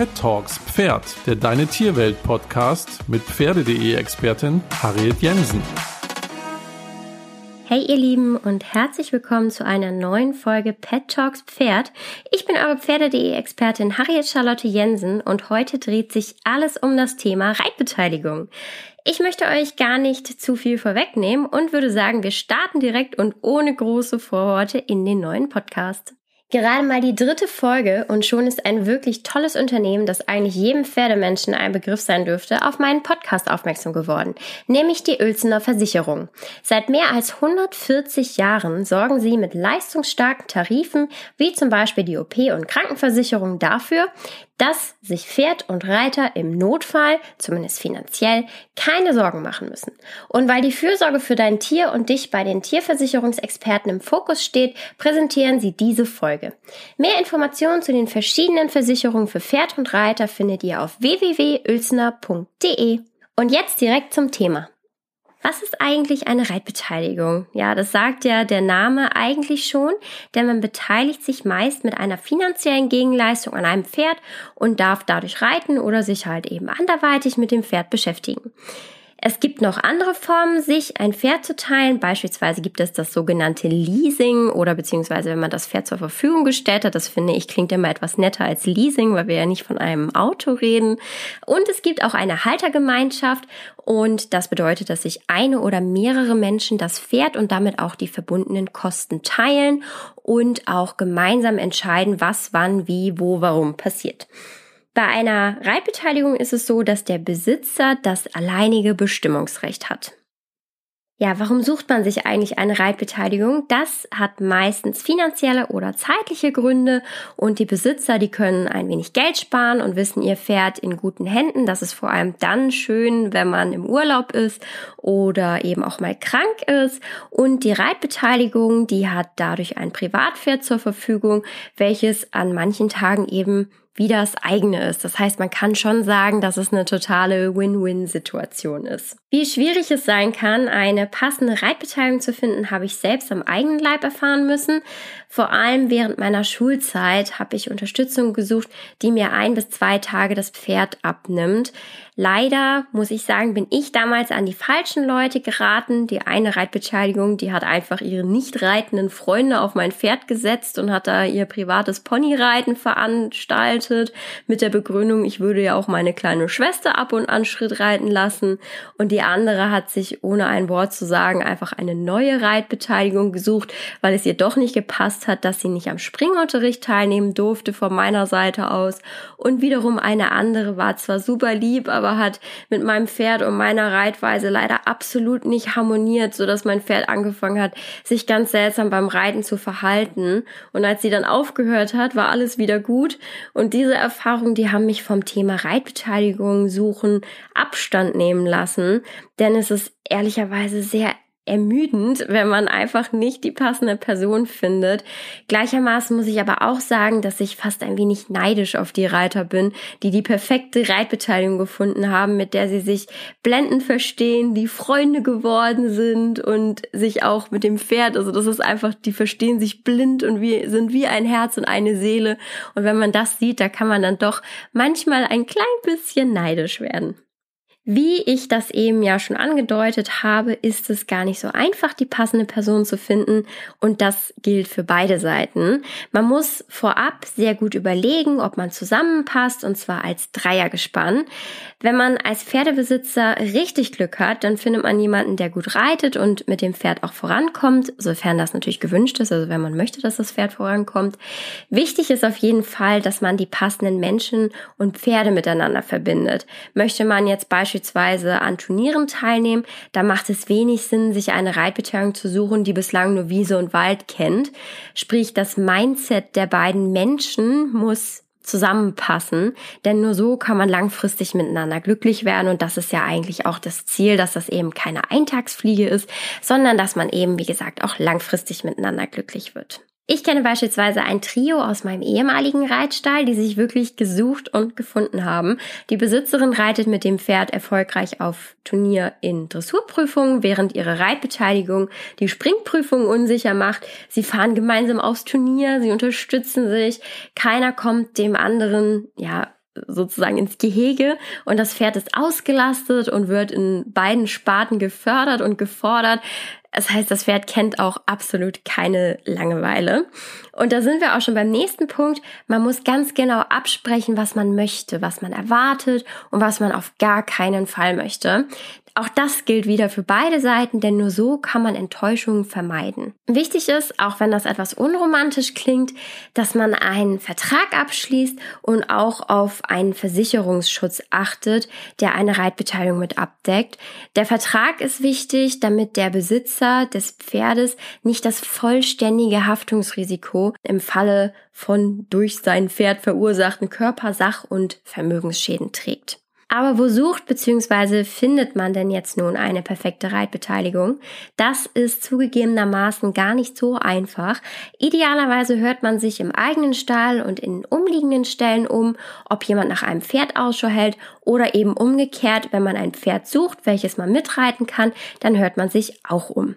Pet Talks Pferd, der Deine Tierwelt Podcast mit Pferde.de Expertin Harriet Jensen. Hey ihr Lieben und herzlich willkommen zu einer neuen Folge Pet Talks Pferd. Ich bin eure Pferde.de Expertin Harriet Charlotte Jensen und heute dreht sich alles um das Thema Reitbeteiligung. Ich möchte euch gar nicht zu viel vorwegnehmen und würde sagen, wir starten direkt und ohne große Vorworte in den neuen Podcast. Gerade mal die dritte Folge und schon ist ein wirklich tolles Unternehmen, das eigentlich jedem Pferdemenschen ein Begriff sein dürfte, auf meinen Podcast aufmerksam geworden, nämlich die Uelzener Versicherung. Seit mehr als 140 Jahren sorgen sie mit leistungsstarken Tarifen, wie zum Beispiel die OP- und Krankenversicherung, dafür, dass sich Pferd und Reiter im Notfall, zumindest finanziell, keine Sorgen machen müssen. Und weil die Fürsorge für dein Tier und dich bei den Tierversicherungsexperten im Fokus steht, präsentieren sie diese Folge. Mehr Informationen zu den verschiedenen Versicherungen für Pferd und Reiter findet ihr auf www.uelzner.de. Und jetzt direkt zum Thema. Was ist eigentlich eine Reitbeteiligung? Ja, das sagt ja der Name eigentlich schon, denn man beteiligt sich meist mit einer finanziellen Gegenleistung an einem Pferd und darf dadurch reiten oder sich halt eben anderweitig mit dem Pferd beschäftigen. Es gibt noch andere Formen, sich ein Pferd zu teilen. Beispielsweise gibt es das sogenannte Leasing oder beziehungsweise wenn man das Pferd zur Verfügung gestellt hat. Das finde ich klingt immer etwas netter als Leasing, weil wir ja nicht von einem Auto reden. Und es gibt auch eine Haltergemeinschaft und das bedeutet, dass sich eine oder mehrere Menschen das Pferd und damit auch die verbundenen Kosten teilen und auch gemeinsam entscheiden, was, wann, wie, wo, warum passiert. Bei einer Reitbeteiligung ist es so, dass der Besitzer das alleinige Bestimmungsrecht hat. Ja, warum sucht man sich eigentlich eine Reitbeteiligung? Das hat meistens finanzielle oder zeitliche Gründe und die Besitzer, die können ein wenig Geld sparen und wissen, ihr Pferd in guten Händen. Das ist vor allem dann schön, wenn man im Urlaub ist oder eben auch mal krank ist. Und die Reitbeteiligung, die hat dadurch ein Privatpferd zur Verfügung, welches an manchen Tagen eben wie das eigene ist. Das heißt, man kann schon sagen, dass es eine totale Win-Win-Situation ist. Wie schwierig es sein kann, eine passende Reitbeteiligung zu finden, habe ich selbst am eigenen Leib erfahren müssen. Vor allem während meiner Schulzeit habe ich Unterstützung gesucht, die mir ein bis zwei Tage das Pferd abnimmt. Leider muss ich sagen, bin ich damals an die falschen Leute geraten. Die eine Reitbeteiligung, die hat einfach ihre nicht reitenden Freunde auf mein Pferd gesetzt und hat da ihr privates Ponyreiten veranstaltet mit der Begründung, ich würde ja auch meine kleine Schwester ab und an Schritt reiten lassen. Und die andere hat sich ohne ein Wort zu sagen einfach eine neue Reitbeteiligung gesucht, weil es ihr doch nicht gepasst hat, dass sie nicht am Springunterricht teilnehmen durfte von meiner Seite aus. Und wiederum eine andere war zwar super lieb, aber hat mit meinem Pferd und meiner Reitweise leider absolut nicht harmoniert, so dass mein Pferd angefangen hat, sich ganz seltsam beim Reiten zu verhalten. Und als sie dann aufgehört hat, war alles wieder gut. Und diese Erfahrungen, die haben mich vom Thema Reitbeteiligung suchen Abstand nehmen lassen, denn es ist ehrlicherweise sehr ermüdend, wenn man einfach nicht die passende Person findet. Gleichermaßen muss ich aber auch sagen, dass ich fast ein wenig neidisch auf die Reiter bin, die die perfekte Reitbeteiligung gefunden haben, mit der sie sich blendend verstehen, die Freunde geworden sind und sich auch mit dem Pferd, also das ist einfach, die verstehen sich blind und wir sind wie ein Herz und eine Seele. Und wenn man das sieht, da kann man dann doch manchmal ein klein bisschen neidisch werden. Wie ich das eben ja schon angedeutet habe, ist es gar nicht so einfach, die passende Person zu finden und das gilt für beide Seiten. Man muss vorab sehr gut überlegen, ob man zusammenpasst und zwar als Dreiergespann. Wenn man als Pferdebesitzer richtig Glück hat, dann findet man jemanden, der gut reitet und mit dem Pferd auch vorankommt, sofern das natürlich gewünscht ist, also wenn man möchte, dass das Pferd vorankommt. Wichtig ist auf jeden Fall, dass man die passenden Menschen und Pferde miteinander verbindet. Möchte man jetzt beispielsweise beispielsweise an Turnieren teilnehmen, da macht es wenig Sinn, sich eine Reitbeteiligung zu suchen, die bislang nur Wiese und Wald kennt. Sprich, das Mindset der beiden Menschen muss zusammenpassen, denn nur so kann man langfristig miteinander glücklich werden und das ist ja eigentlich auch das Ziel, dass das eben keine Eintagsfliege ist, sondern dass man eben, wie gesagt, auch langfristig miteinander glücklich wird. Ich kenne beispielsweise ein Trio aus meinem ehemaligen Reitstall, die sich wirklich gesucht und gefunden haben. Die Besitzerin reitet mit dem Pferd erfolgreich auf Turnier in Dressurprüfungen, während ihre Reitbeteiligung die Springprüfung unsicher macht. Sie fahren gemeinsam aufs Turnier, sie unterstützen sich, keiner kommt dem anderen, ja, sozusagen ins Gehege und das Pferd ist ausgelastet und wird in beiden Sparten gefördert und gefordert. Das heißt, das Pferd kennt auch absolut keine Langeweile. Und da sind wir auch schon beim nächsten Punkt. Man muss ganz genau absprechen, was man möchte, was man erwartet und was man auf gar keinen Fall möchte. Auch das gilt wieder für beide Seiten, denn nur so kann man Enttäuschungen vermeiden. Wichtig ist, auch wenn das etwas unromantisch klingt, dass man einen Vertrag abschließt und auch auf einen Versicherungsschutz achtet, der eine Reitbeteiligung mit abdeckt. Der Vertrag ist wichtig, damit der Besitzer des Pferdes nicht das vollständige Haftungsrisiko im Falle von durch sein Pferd verursachten Körper-, Sach- und Vermögensschäden trägt. Aber wo sucht bzw. findet man denn jetzt nun eine perfekte Reitbeteiligung? Das ist zugegebenermaßen gar nicht so einfach. Idealerweise hört man sich im eigenen Stall und in umliegenden Stellen um, ob jemand nach einem Pferd Ausschau hält oder eben umgekehrt, wenn man ein Pferd sucht, welches man mitreiten kann, dann hört man sich auch um.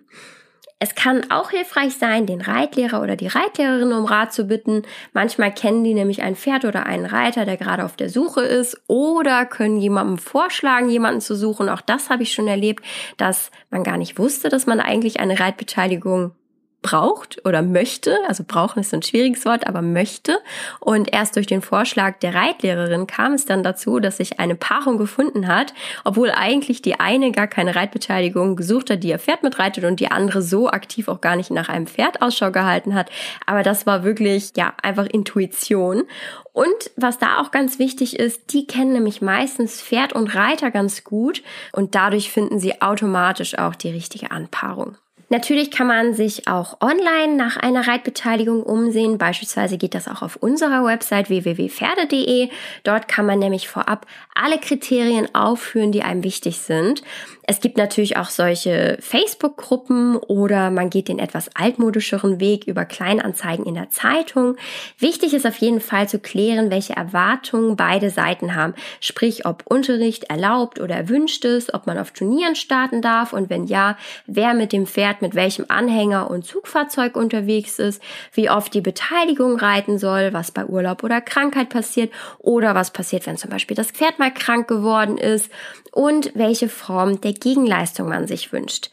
Es kann auch hilfreich sein, den Reitlehrer oder die Reitlehrerin um Rat zu bitten. Manchmal kennen die nämlich ein Pferd oder einen Reiter, der gerade auf der Suche ist oder können jemandem vorschlagen, jemanden zu suchen. Auch das habe ich schon erlebt, dass man gar nicht wusste, dass man eigentlich eine Reitbeteiligung braucht oder möchte, also brauchen ist ein schwieriges Wort, aber möchte. Und erst durch den Vorschlag der Reitlehrerin kam es dann dazu, dass sich eine Paarung gefunden hat, obwohl eigentlich die eine gar keine Reitbeteiligung gesucht hat, die ihr Pferd mitreitet und die andere so aktiv auch gar nicht nach einem Pferd Ausschau gehalten hat. Aber das war wirklich, ja, einfach Intuition. Und was da auch ganz wichtig ist, die kennen nämlich meistens Pferd und Reiter ganz gut und dadurch finden sie automatisch auch die richtige Anpaarung. Natürlich kann man sich auch online nach einer Reitbeteiligung umsehen. Beispielsweise geht das auch auf unserer Website www.pferde.de. Dort kann man nämlich vorab alle Kriterien aufführen, die einem wichtig sind. Es gibt natürlich auch solche Facebook-Gruppen oder man geht den etwas altmodischeren Weg über Kleinanzeigen in der Zeitung. Wichtig ist auf jeden Fall zu klären, welche Erwartungen beide Seiten haben. Sprich, ob Unterricht erlaubt oder erwünscht ist, ob man auf Turnieren starten darf und wenn ja, wer mit dem Pferd mit welchem Anhänger und Zugfahrzeug unterwegs ist, wie oft die Beteiligung reiten soll, was bei Urlaub oder Krankheit passiert oder was passiert, wenn zum Beispiel das Pferd mal krank geworden ist und welche Form der Gegenleistung man sich wünscht.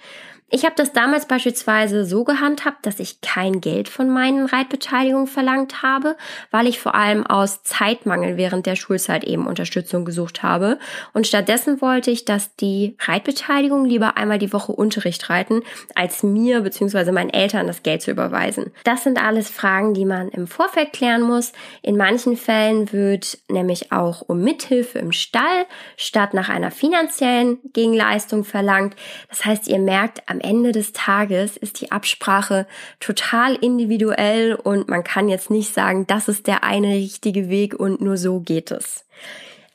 Ich habe das damals beispielsweise so gehandhabt, dass ich kein Geld von meinen Reitbeteiligungen verlangt habe, weil ich vor allem aus Zeitmangel während der Schulzeit eben Unterstützung gesucht habe. Und stattdessen wollte ich, dass die Reitbeteiligung lieber einmal die Woche Unterricht reiten, als mir bzw. meinen Eltern das Geld zu überweisen. Das sind alles Fragen, die man im Vorfeld klären muss. In manchen Fällen wird nämlich auch um Mithilfe im Stall statt nach einer finanziellen Gegenleistung verlangt. Das heißt, ihr merkt, am Ende des Tages ist die Absprache total individuell und man kann jetzt nicht sagen, das ist der eine richtige Weg und nur so geht es.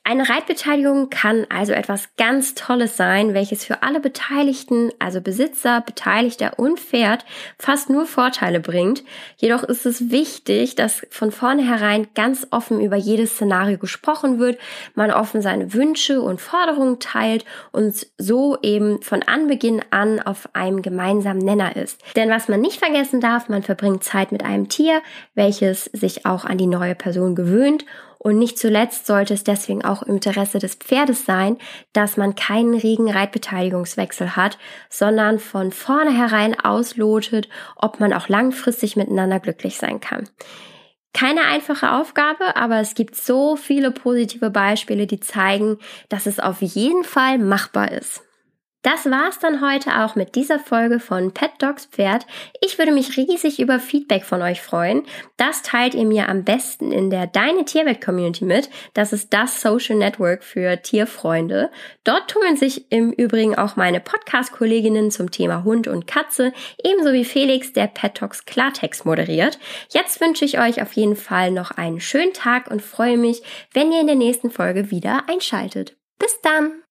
Eine Reitbeteiligung kann also etwas ganz Tolles sein, welches für alle Beteiligten, also Besitzer, Beteiligter und Pferd, fast nur Vorteile bringt. Jedoch ist es wichtig, dass von vornherein ganz offen über jedes Szenario gesprochen wird, man offen seine Wünsche und Forderungen teilt und so eben von Anbeginn an auf einem gemeinsamen Nenner ist. Denn was man nicht vergessen darf, man verbringt Zeit mit einem Tier, welches sich auch an die neue Person gewöhnt und nicht zuletzt sollte es deswegen auch im Interesse des Pferdes sein, dass man keinen regen Reitbeteiligungswechsel hat, sondern von vornherein auslotet, ob man auch langfristig miteinander glücklich sein kann. Keine einfache Aufgabe, aber es gibt so viele positive Beispiele, die zeigen, dass es auf jeden Fall machbar ist. Das war's dann heute auch mit dieser Folge von Pet Dogs Pferd. Ich würde mich riesig über Feedback von euch freuen. Das teilt ihr mir am besten in der Deine Tierwelt Community mit. Das ist das Social Network für Tierfreunde. Dort tummeln sich im Übrigen auch meine Podcast-Kolleginnen zum Thema Hund und Katze, ebenso wie Felix, der Pet Talks Klartext moderiert. Jetzt wünsche ich euch auf jeden Fall noch einen schönen Tag und freue mich, wenn ihr in der nächsten Folge wieder einschaltet. Bis dann!